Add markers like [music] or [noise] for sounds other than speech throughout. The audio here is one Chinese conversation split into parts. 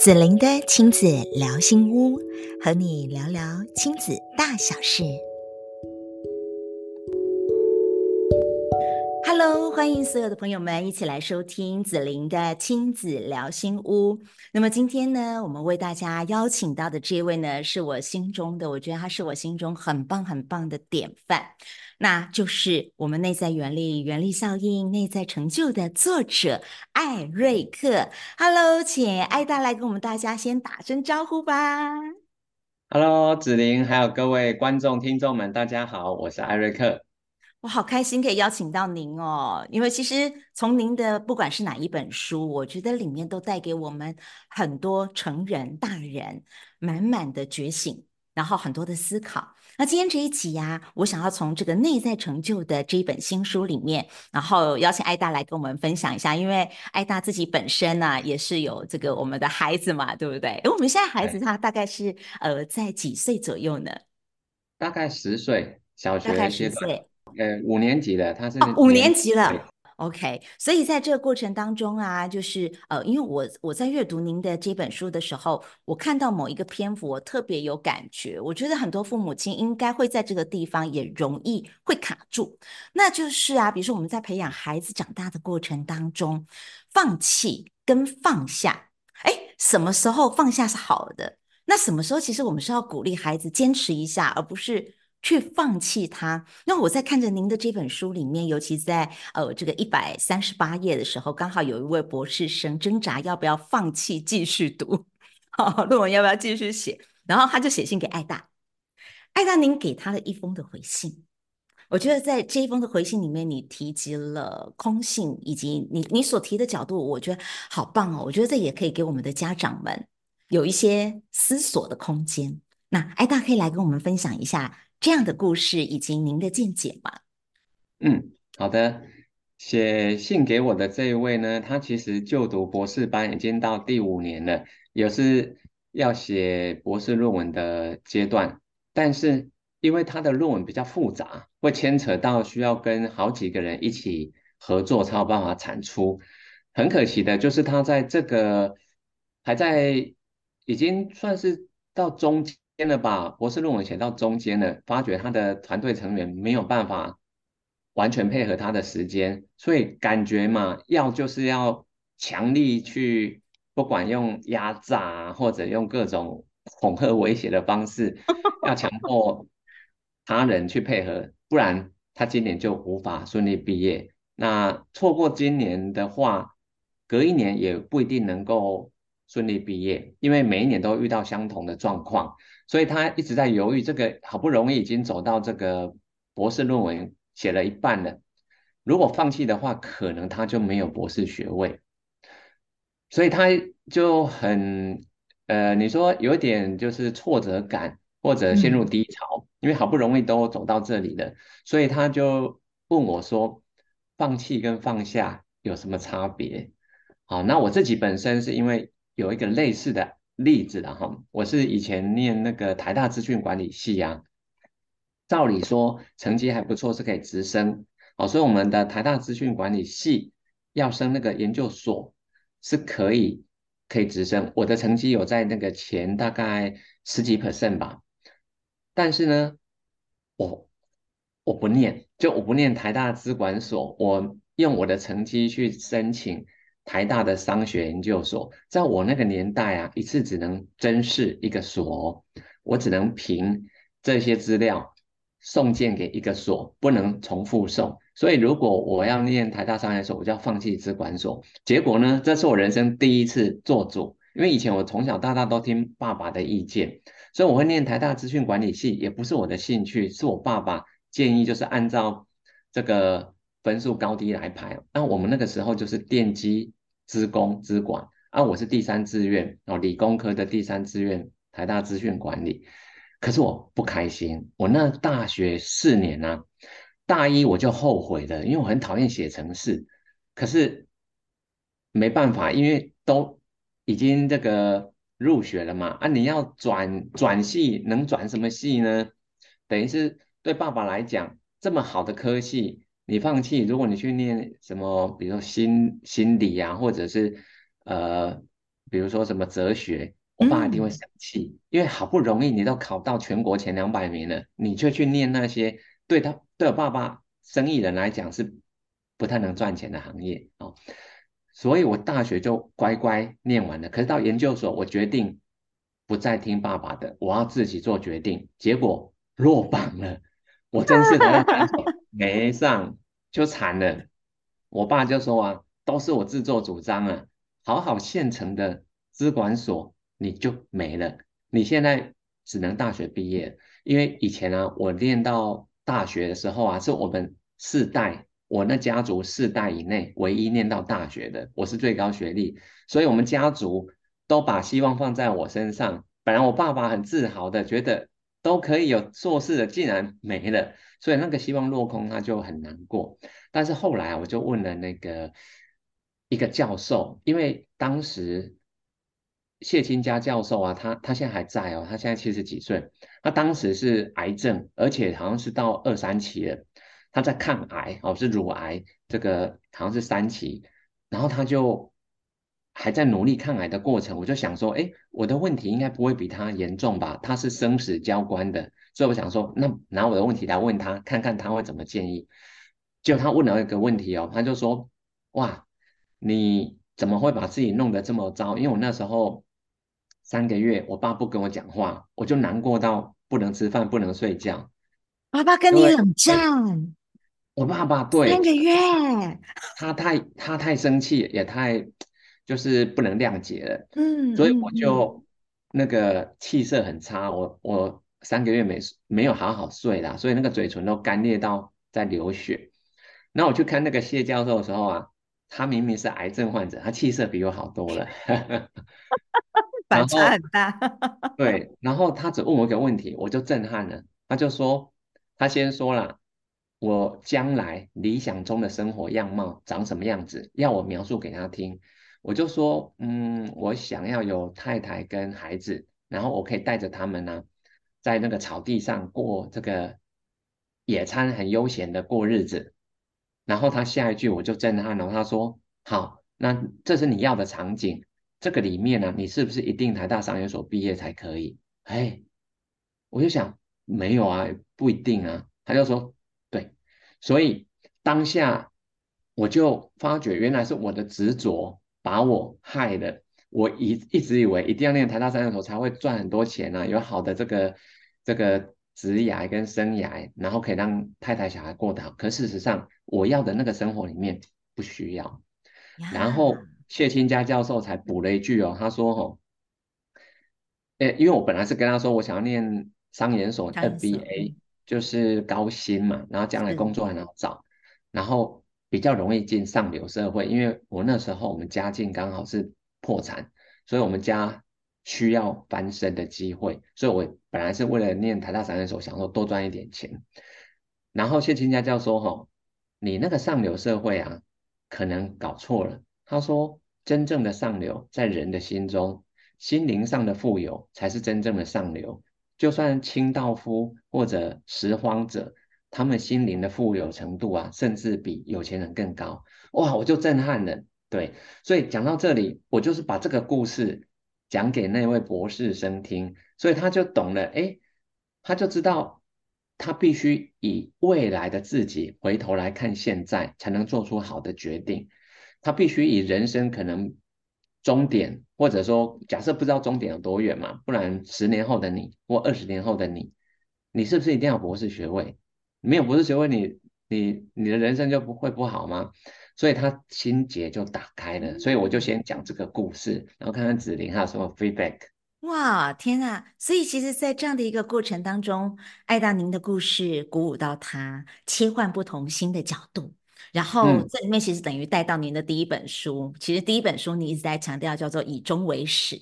子玲的亲子聊心屋，和你聊聊亲子大小事。欢迎所有的朋友们一起来收听子玲的亲子聊心屋。那么今天呢，我们为大家邀请到的这位呢，是我心中的，我觉得他是我心中很棒很棒的典范。那就是我们内在原力、原力效应、内在成就的作者艾瑞克。Hello，请艾大来跟我们大家先打声招呼吧。Hello，子玲，还有各位观众、听众们，大家好，我是艾瑞克。我好开心可以邀请到您哦，因为其实从您的不管是哪一本书，我觉得里面都带给我们很多成人、大人满满的觉醒。然后很多的思考。那今天这一集呀，我想要从这个内在成就的这一本新书里面，然后邀请艾大来跟我们分享一下。因为艾大自己本身呢、啊，也是有这个我们的孩子嘛，对不对？诶我们现在孩子他大概是呃在几岁左右呢？大概十岁，小学大概十岁，呃，五年级了，他是五年级了。OK，所以在这个过程当中啊，就是呃，因为我我在阅读您的这本书的时候，我看到某一个篇幅，我特别有感觉。我觉得很多父母亲应该会在这个地方也容易会卡住，那就是啊，比如说我们在培养孩子长大的过程当中，放弃跟放下，哎，什么时候放下是好的？那什么时候其实我们是要鼓励孩子坚持一下，而不是。去放弃它。那我在看着您的这本书里面，尤其在呃这个一百三十八页的时候，刚好有一位博士生挣扎要不要放弃继续读，好，论文要不要继续写，然后他就写信给艾大，艾大您给他的一封的回信，我觉得在这一封的回信里面，你提及了空性，以及你你所提的角度，我觉得好棒哦。我觉得这也可以给我们的家长们有一些思索的空间。那艾大可以来跟我们分享一下。这样的故事以及您的见解吗？嗯，好的。写信给我的这一位呢，他其实就读博士班已经到第五年了，也是要写博士论文的阶段。但是因为他的论文比较复杂，会牵扯到需要跟好几个人一起合作才有办法产出。很可惜的就是他在这个还在已经算是到中间。的把，博士论文写到中间了，发觉他的团队成员没有办法完全配合他的时间，所以感觉嘛，要就是要强力去，不管用压榨或者用各种恐吓威胁的方式，要强迫他人去配合，不然他今年就无法顺利毕业。那错过今年的话，隔一年也不一定能够顺利毕业，因为每一年都遇到相同的状况。所以他一直在犹豫，这个好不容易已经走到这个博士论文写了一半了，如果放弃的话，可能他就没有博士学位。所以他就很呃，你说有点就是挫折感，或者陷入低潮，因为好不容易都走到这里了，所以他就问我说：“放弃跟放下有什么差别？”好，那我自己本身是因为有一个类似的。例子的哈，我是以前念那个台大资讯管理系啊，照理说成绩还不错是可以直升，哦，所以我们的台大资讯管理系要升那个研究所是可以可以直升，我的成绩有在那个前大概十几 percent 吧，但是呢，我我不念，就我不念台大资管所，我用我的成绩去申请。台大的商学研究所，在我那个年代啊，一次只能甄试一个所，我只能凭这些资料送件给一个所，不能重复送。所以如果我要念台大商学所，我就要放弃资管所。结果呢，这是我人生第一次做主，因为以前我从小到大都听爸爸的意见，所以我会念台大资讯管理系，也不是我的兴趣，是我爸爸建议，就是按照这个。分数高低来排，那我们那个时候就是电机、资工、资管，啊，我是第三志愿哦，理工科的第三志愿，台大资讯管理。可是我不开心，我那大学四年啊，大一我就后悔了，因为我很讨厌写程式。可是没办法，因为都已经这个入学了嘛，啊，你要转转系，能转什么系呢？等于是对爸爸来讲，这么好的科系。你放弃，如果你去念什么，比如说心心理啊，或者是呃比如说什么哲学，我爸一定会生气，嗯、因为好不容易你都考到全国前两百名了，你却去念那些对他对我爸爸生意人来讲是不太能赚钱的行业哦。所以我大学就乖乖念完了，可是到研究所，我决定不再听爸爸的，我要自己做决定。结果落榜了，我真是的 [laughs] 没上，就惨了。我爸就说啊，都是我自作主张啊，好好现成的资管所你就没了，你现在只能大学毕业。因为以前啊，我念到大学的时候啊，是我们世代。我那家族四代以内唯一念到大学的，我是最高学历，所以我们家族都把希望放在我身上。本来我爸爸很自豪的觉得都可以有硕士的，竟然没了，所以那个希望落空，他就很难过。但是后来我就问了那个一个教授，因为当时谢清家教授啊，他他现在还在哦，他现在七十几岁，他当时是癌症，而且好像是到二三期了。他在抗癌哦，是乳癌，这个好像是三期，然后他就还在努力抗癌的过程。我就想说，哎，我的问题应该不会比他严重吧？他是生死交关的，所以我想说，那拿我的问题来问他，看看他会怎么建议。结果他问了一个问题哦，他就说，哇，你怎么会把自己弄得这么糟？因为我那时候三个月，我爸不跟我讲话，我就难过到不能吃饭，不能睡觉。爸爸跟你冷战。我爸爸对三个月，他太他太生气，也太就是不能谅解了，嗯，所以我就那个气色很差，我我三个月没没有好好睡啦，所以那个嘴唇都干裂到在流血。那我去看那个谢教授的时候啊，他明明是癌症患者，他气色比我好多了，[laughs] 反差很大。对，然后他只问我一个问题，我就震撼了，他就说，他先说了。我将来理想中的生活样貌长什么样子？要我描述给他听，我就说，嗯，我想要有太太跟孩子，然后我可以带着他们呢，在那个草地上过这个野餐，很悠闲的过日子。然后他下一句我就震撼了，他说：“好，那这是你要的场景，这个里面呢，你是不是一定台大商研所毕业才可以？”哎，我就想，没有啊，不一定啊。他就说。对所以当下我就发觉，原来是我的执着把我害了。我一一直以为一定要念台大商研所才会赚很多钱啊，有好的这个这个职涯跟生涯，然后可以让太太小孩过得好。可事实上，我要的那个生活里面不需要。然后谢清家教授才补了一句哦，他说：“哦，诶，因为我本来是跟他说，我想要念商研所 MBA。”就是高薪嘛，然后将来工作很好找，然后比较容易进上流社会。因为我那时候我们家境刚好是破产，所以我们家需要翻身的机会，所以我本来是为了念台大三的时候，想说多赚一点钱。然后谢清家教授说：“吼，你那个上流社会啊，可能搞错了。”他说：“真正的上流在人的心中，心灵上的富有才是真正的上流。”就算清道夫或者拾荒者，他们心灵的富有程度啊，甚至比有钱人更高。哇，我就震撼了。对，所以讲到这里，我就是把这个故事讲给那位博士生听，所以他就懂了。诶，他就知道，他必须以未来的自己回头来看现在，才能做出好的决定。他必须以人生可能。终点，或者说，假设不知道终点有多远嘛，不然十年后的你或二十年后的你，你是不是一定要博士学位？没有博士学位你，你你你的人生就不会不好吗？所以他心结就打开了。所以我就先讲这个故事，然后看看子玲还有什么 feedback。哇，天啊！所以其实，在这样的一个过程当中，爱到您的故事鼓舞到他，切换不同新的角度。然后这里面其实等于带到您的第一本书，嗯、其实第一本书你一直在强调叫做以终为始，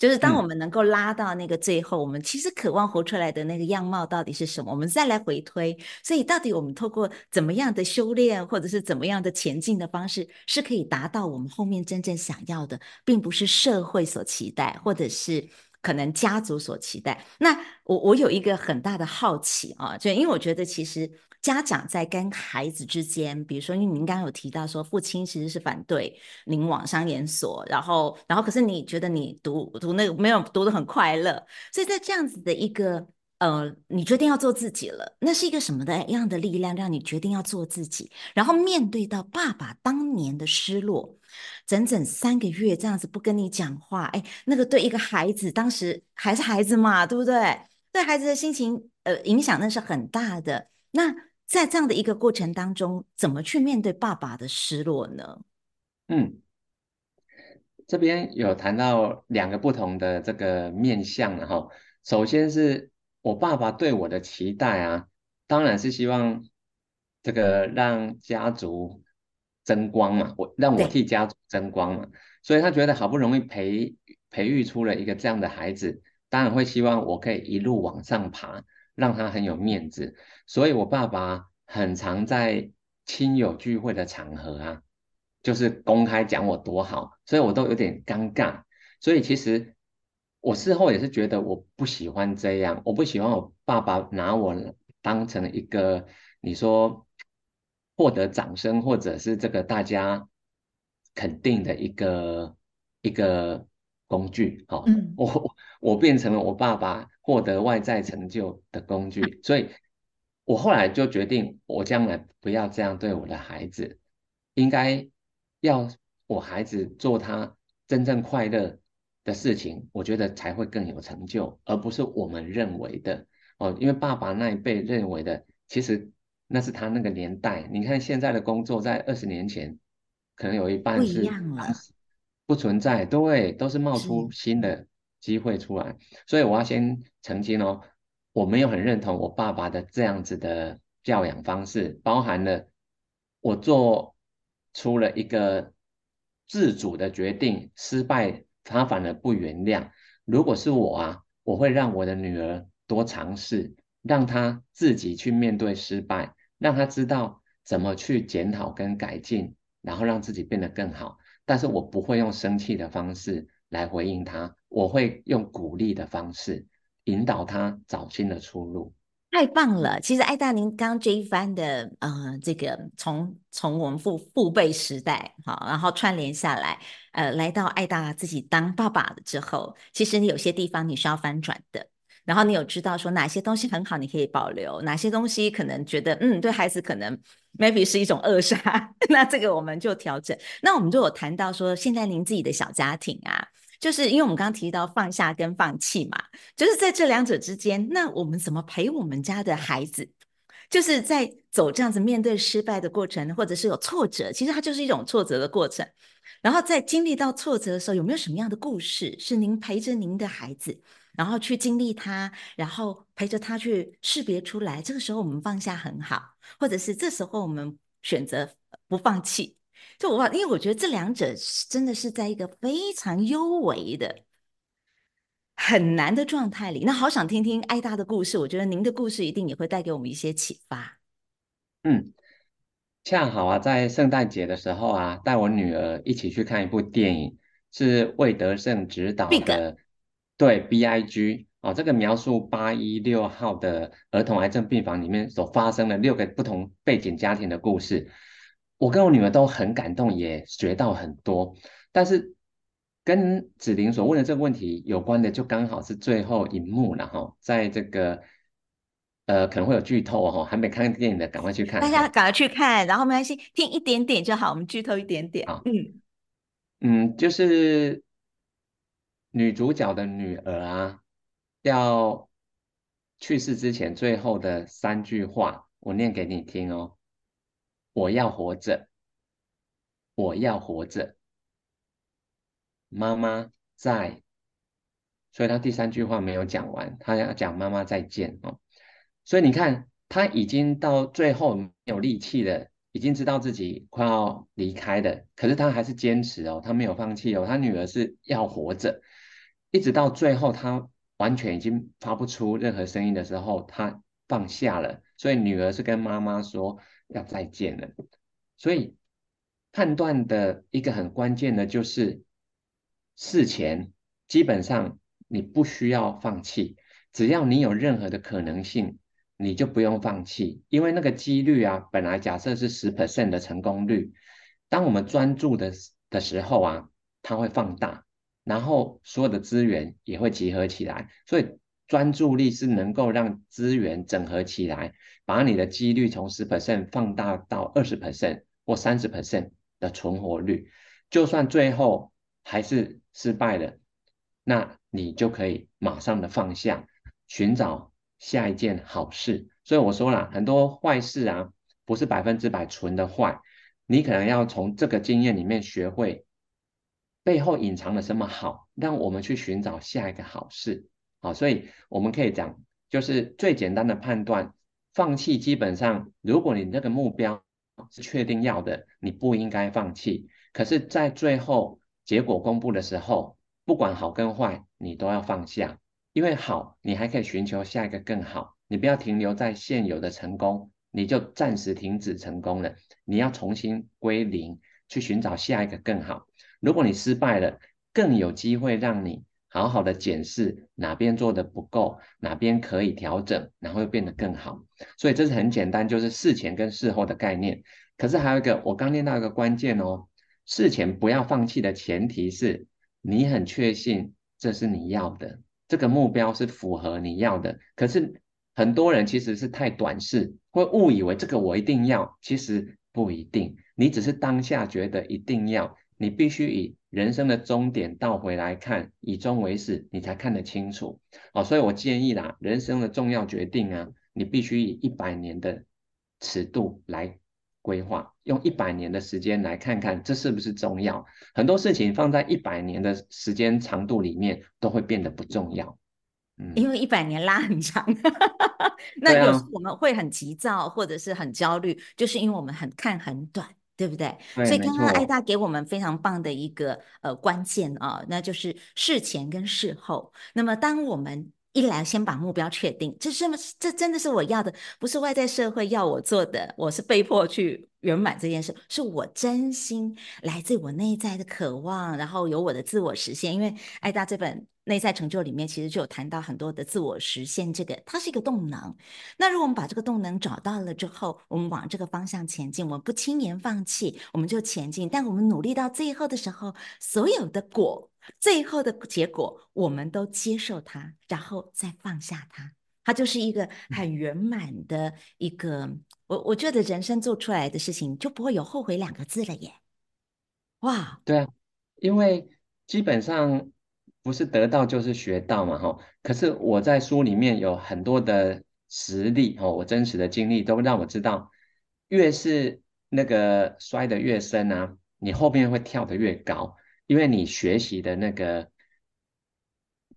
就是当我们能够拉到那个最后，嗯、我们其实渴望活出来的那个样貌到底是什么？我们再来回推，所以到底我们透过怎么样的修炼，或者是怎么样的前进的方式，是可以达到我们后面真正想要的，并不是社会所期待，或者是可能家族所期待。那我我有一个很大的好奇啊，就因为我觉得其实家长在跟孩子之间，比如说，因为您刚刚有提到说父亲其实是反对您往商研所，然后然后可是你觉得你读读那个没有读的很快乐，所以在这样子的一个。呃，你决定要做自己了，那是一个什么的样的力量让你决定要做自己？然后面对到爸爸当年的失落，整整三个月这样子不跟你讲话，哎，那个对一个孩子，当时还是孩子嘛，对不对？对孩子的心情，呃，影响那是很大的。那在这样的一个过程当中，怎么去面对爸爸的失落呢？嗯，这边有谈到两个不同的这个面向，然后首先是。我爸爸对我的期待啊，当然是希望这个让家族争光嘛，我让我替家族争光嘛，所以他觉得好不容易培培育出了一个这样的孩子，当然会希望我可以一路往上爬，让他很有面子。所以我爸爸很常在亲友聚会的场合啊，就是公开讲我多好，所以我都有点尴尬。所以其实。我事后也是觉得我不喜欢这样，我不喜欢我爸爸拿我当成一个你说获得掌声或者是这个大家肯定的一个一个工具，哦，嗯，我我变成了我爸爸获得外在成就的工具，所以我后来就决定，我将来不要这样对我的孩子，应该要我孩子做他真正快乐的事情，我觉得才会更有成就，而不是我们认为的哦。因为爸爸那一辈认为的，其实那是他那个年代。你看现在的工作，在二十年前，可能有一半是不存在，对，都是冒出新的机会出来。所以我要先澄清哦，我没有很认同我爸爸的这样子的教养方式，包含了我做出了一个自主的决定，失败。他反而不原谅。如果是我啊，我会让我的女儿多尝试，让她自己去面对失败，让她知道怎么去检讨跟改进，然后让自己变得更好。但是我不会用生气的方式来回应她，我会用鼓励的方式引导她找新的出路。太棒了！其实艾大，您刚刚这一番的，呃，这个从从我们父父辈时代，好，然后串联下来，呃，来到艾大自己当爸爸了之后，其实你有些地方你是要翻转的，然后你有知道说哪些东西很好，你可以保留，哪些东西可能觉得，嗯，对孩子可能 maybe 是一种扼杀，[laughs] 那这个我们就调整。那我们就有谈到说，现在您自己的小家庭啊。就是因为我们刚刚提到放下跟放弃嘛，就是在这两者之间，那我们怎么陪我们家的孩子，就是在走这样子面对失败的过程，或者是有挫折，其实它就是一种挫折的过程。然后在经历到挫折的时候，有没有什么样的故事是您陪着您的孩子，然后去经历它，然后陪着他去识别出来，这个时候我们放下很好，或者是这时候我们选择不放弃。就我，因为我觉得这两者真的是在一个非常优微的、很难的状态里。那好想听听艾大的故事，我觉得您的故事一定也会带给我们一些启发。嗯，恰好啊，在圣诞节的时候啊，带我女儿一起去看一部电影，是魏德圣执导的.对，B I G 哦，这个描述八一六号的儿童癌症病房里面所发生的六个不同背景家庭的故事。我跟我女儿都很感动，也学到很多。但是跟子玲所问的这个问题有关的，就刚好是最后一幕了哈。在这个呃，可能会有剧透哈，还没看电影的赶快去看。大家赶快去看，然后没关系，听一点点就好。我们剧透一点点。好，嗯嗯，就是女主角的女儿啊，要去世之前最后的三句话，我念给你听哦。我要活着，我要活着。妈妈在，所以他第三句话没有讲完，他要讲妈妈再见哦。所以你看，他已经到最后没有力气了，已经知道自己快要离开的，可是他还是坚持哦，他没有放弃哦。他女儿是要活着，一直到最后，他完全已经发不出任何声音的时候，他放下了。所以女儿是跟妈妈说。要再见了，所以判断的一个很关键的就是事前基本上你不需要放弃，只要你有任何的可能性，你就不用放弃，因为那个几率啊，本来假设是十 percent 的成功率，当我们专注的的时候啊，它会放大，然后所有的资源也会集合起来，所以专注力是能够让资源整合起来，把你的几率从十 percent 放大到二十 percent 或三十 percent 的存活率，就算最后还是失败了，那你就可以马上的放下，寻找下一件好事。所以我说了，很多坏事啊，不是百分之百纯的坏，你可能要从这个经验里面学会背后隐藏了什么好，让我们去寻找下一个好事。好，所以我们可以讲，就是最简单的判断，放弃基本上，如果你那个目标是确定要的，你不应该放弃。可是，在最后结果公布的时候，不管好跟坏，你都要放下，因为好，你还可以寻求下一个更好。你不要停留在现有的成功，你就暂时停止成功了。你要重新归零，去寻找下一个更好。如果你失败了，更有机会让你好好的检视哪边做得不够，哪边可以调整，然后又变得更好。所以这是很简单，就是事前跟事后的概念。可是还有一个，我刚念到一个关键哦，事前不要放弃的前提是你很确信这是你要的，这个目标是符合你要的。可是很多人其实是太短视，会误以为这个我一定要，其实不一定。你只是当下觉得一定要，你必须以人生的终点倒回来看，以终为始，你才看得清楚。哦，所以我建议啦，人生的重要决定啊，你必须以一百年的尺度来。规划用一百年的时间来看看这是不是重要？很多事情放在一百年的时间长度里面都会变得不重要。嗯，因为一百年拉很长，[laughs] 那有时我们会很急躁或者是很焦虑，就是因为我们很看很短，对不对？对，所以刚刚艾大给我们非常棒的一个呃关键啊，那就是事前跟事后。那么当我们一来先把目标确定，这是这真的是我要的，不是外在社会要我做的，我是被迫去圆满这件事，是我真心来自我内在的渴望，然后有我的自我实现。因为艾大这本内在成就里面，其实就有谈到很多的自我实现，这个它是一个动能。那如果我们把这个动能找到了之后，我们往这个方向前进，我们不轻言放弃，我们就前进。但我们努力到最后的时候，所有的果。最后的结果，我们都接受它，然后再放下它，它就是一个很圆满的一个。我我觉得人生做出来的事情就不会有后悔两个字了耶。哇，对啊，因为基本上不是得到就是学到嘛，哈。可是我在书里面有很多的实例，哈，我真实的经历都让我知道，越是那个摔得越深啊，你后面会跳得越高。因为你学习的那个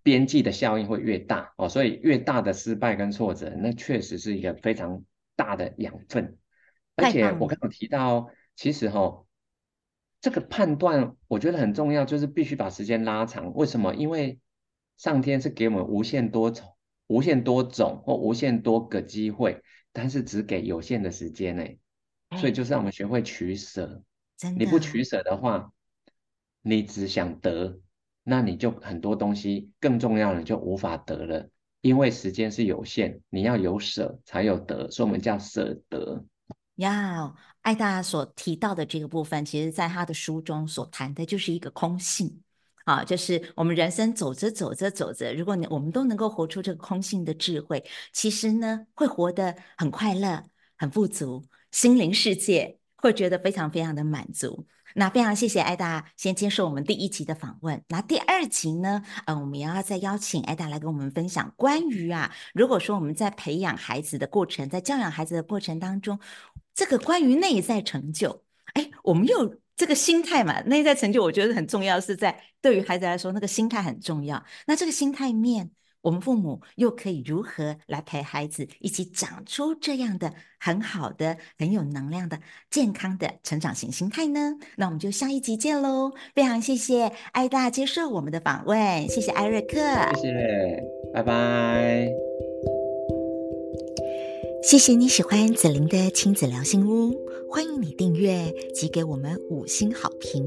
边际的效应会越大哦，所以越大的失败跟挫折，那确实是一个非常大的养分。而且我刚刚提到，其实哈、哦，这个判断我觉得很重要，就是必须把时间拉长。为什么？因为上天是给我们无限多种、无限多种或无限多个机会，但是只给有限的时间呢。所以就是让我们学会取舍。你不取舍的话。你只想得，那你就很多东西更重要的就无法得了，因为时间是有限，你要有舍才有得，所以我们叫舍得。要艾大所提到的这个部分，其实在他的书中所谈的就是一个空性啊，就是我们人生走着走着走着，如果你我们都能够活出这个空性的智慧，其实呢会活得很快乐、很富足，心灵世界会觉得非常非常的满足。那非常谢谢艾达先接受我们第一集的访问。那第二集呢？嗯，我们也要再邀请艾达来跟我们分享关于啊，如果说我们在培养孩子的过程，在教养孩子的过程当中，这个关于内在成就，哎，我们有这个心态嘛？内在成就，我觉得很重要，是在对于孩子来说，那个心态很重要。那这个心态面。我们父母又可以如何来陪孩子一起长出这样的很好的、很有能量的、健康的成长型心态呢？那我们就下一集见喽！非常谢谢艾大接受我们的访问，谢谢艾瑞克，谢谢，拜拜。谢谢你喜欢子玲的亲子聊心屋，欢迎你订阅及给我们五星好评。